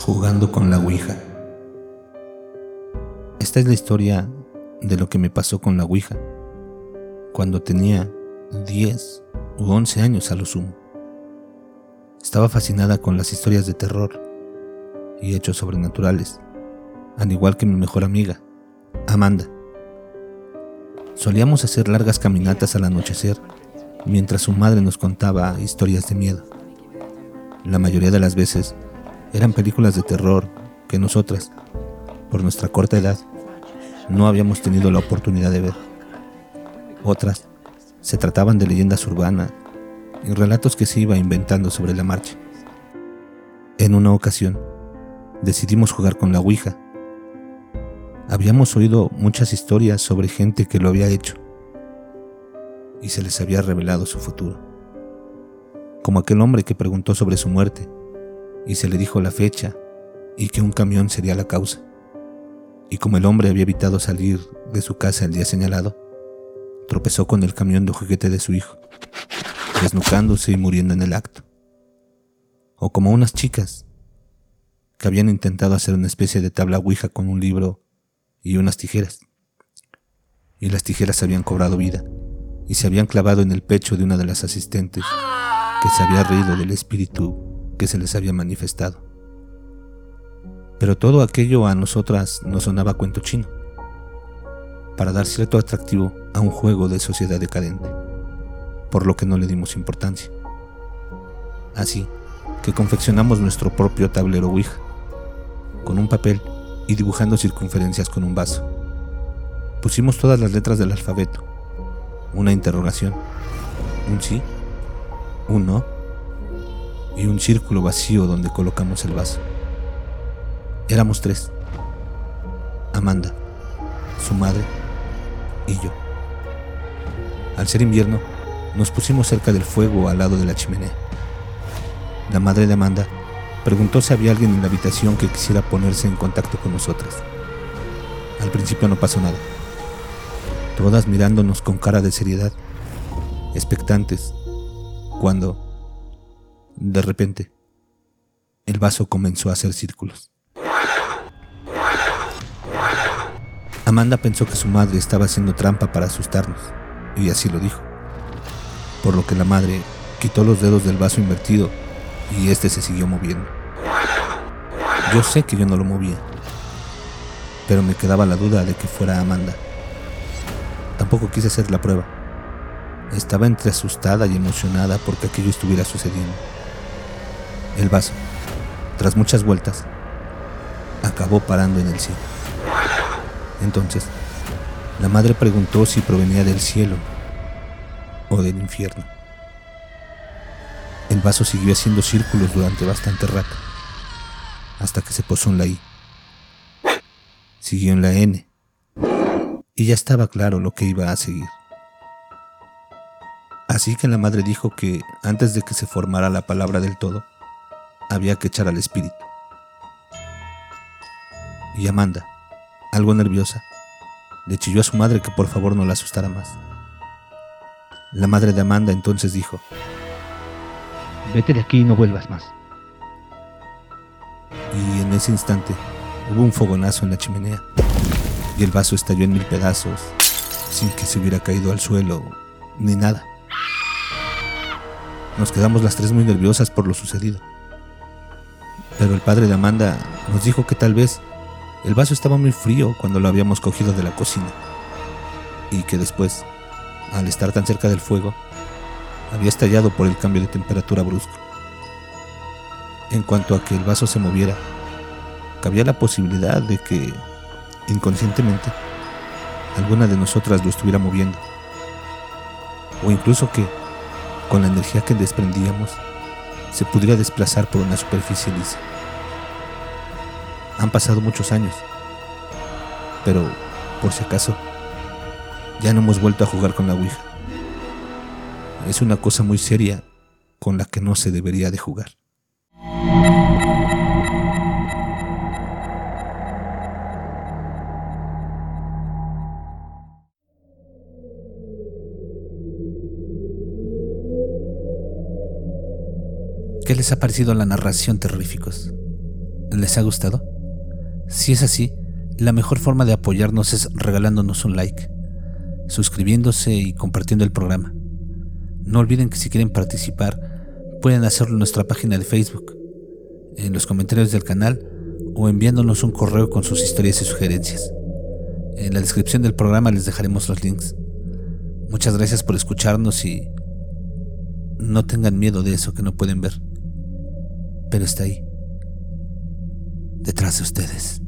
Jugando con la Ouija. Esta es la historia de lo que me pasó con la Ouija cuando tenía 10 u 11 años a lo sumo. Estaba fascinada con las historias de terror y hechos sobrenaturales, al igual que mi mejor amiga, Amanda. Solíamos hacer largas caminatas al anochecer mientras su madre nos contaba historias de miedo. La mayoría de las veces eran películas de terror que nosotras, por nuestra corta edad, no habíamos tenido la oportunidad de ver. Otras se trataban de leyendas urbanas y relatos que se iba inventando sobre la marcha. En una ocasión, decidimos jugar con la Ouija. Habíamos oído muchas historias sobre gente que lo había hecho y se les había revelado su futuro. Como aquel hombre que preguntó sobre su muerte y se le dijo la fecha y que un camión sería la causa. Y como el hombre había evitado salir de su casa el día señalado, tropezó con el camión de juguete de su hijo, desnucándose y muriendo en el acto. O como unas chicas que habían intentado hacer una especie de tabla ouija con un libro y unas tijeras. Y las tijeras habían cobrado vida y se habían clavado en el pecho de una de las asistentes que se había reído del espíritu que se les había manifestado. Pero todo aquello a nosotras nos sonaba cuento chino, para dar cierto atractivo a un juego de sociedad decadente, por lo que no le dimos importancia. Así que confeccionamos nuestro propio tablero Ouija, con un papel y dibujando circunferencias con un vaso. Pusimos todas las letras del alfabeto una interrogación, un sí, un no y un círculo vacío donde colocamos el vaso. Éramos tres. Amanda, su madre y yo. Al ser invierno, nos pusimos cerca del fuego al lado de la chimenea. La madre de Amanda preguntó si había alguien en la habitación que quisiera ponerse en contacto con nosotras. Al principio no pasó nada todas mirándonos con cara de seriedad, expectantes, cuando, de repente, el vaso comenzó a hacer círculos. Amanda pensó que su madre estaba haciendo trampa para asustarnos, y así lo dijo, por lo que la madre quitó los dedos del vaso invertido y este se siguió moviendo. Yo sé que yo no lo movía, pero me quedaba la duda de que fuera Amanda. Tampoco quise hacer la prueba. Estaba entre asustada y emocionada porque aquello estuviera sucediendo. El vaso, tras muchas vueltas, acabó parando en el cielo. Entonces, la madre preguntó si provenía del cielo o del infierno. El vaso siguió haciendo círculos durante bastante rato, hasta que se posó en la I. Siguió en la N y ya estaba claro lo que iba a seguir. Así que la madre dijo que antes de que se formara la palabra del todo, había que echar al espíritu. Y Amanda, algo nerviosa, le chilló a su madre que por favor no la asustara más. La madre de Amanda entonces dijo, Vete de aquí y no vuelvas más. Y en ese instante hubo un fogonazo en la chimenea y el vaso estalló en mil pedazos sin que se hubiera caído al suelo ni nada. Nos quedamos las tres muy nerviosas por lo sucedido. Pero el padre de Amanda nos dijo que tal vez el vaso estaba muy frío cuando lo habíamos cogido de la cocina y que después, al estar tan cerca del fuego, había estallado por el cambio de temperatura brusco. En cuanto a que el vaso se moviera, cabía la posibilidad de que inconscientemente alguna de nosotras lo estuviera moviendo. O incluso que, con la energía que desprendíamos, se pudiera desplazar por una superficie lisa. Han pasado muchos años, pero, por si acaso, ya no hemos vuelto a jugar con la Ouija. Es una cosa muy seria con la que no se debería de jugar. ¿Qué les ha parecido la narración terroríficos? ¿Les ha gustado? Si es así, la mejor forma de apoyarnos es regalándonos un like, suscribiéndose y compartiendo el programa. No olviden que si quieren participar, pueden hacerlo en nuestra página de Facebook, en los comentarios del canal o enviándonos un correo con sus historias y sugerencias. En la descripción del programa les dejaremos los links. Muchas gracias por escucharnos y no tengan miedo de eso que no pueden ver, pero está ahí, detrás de ustedes.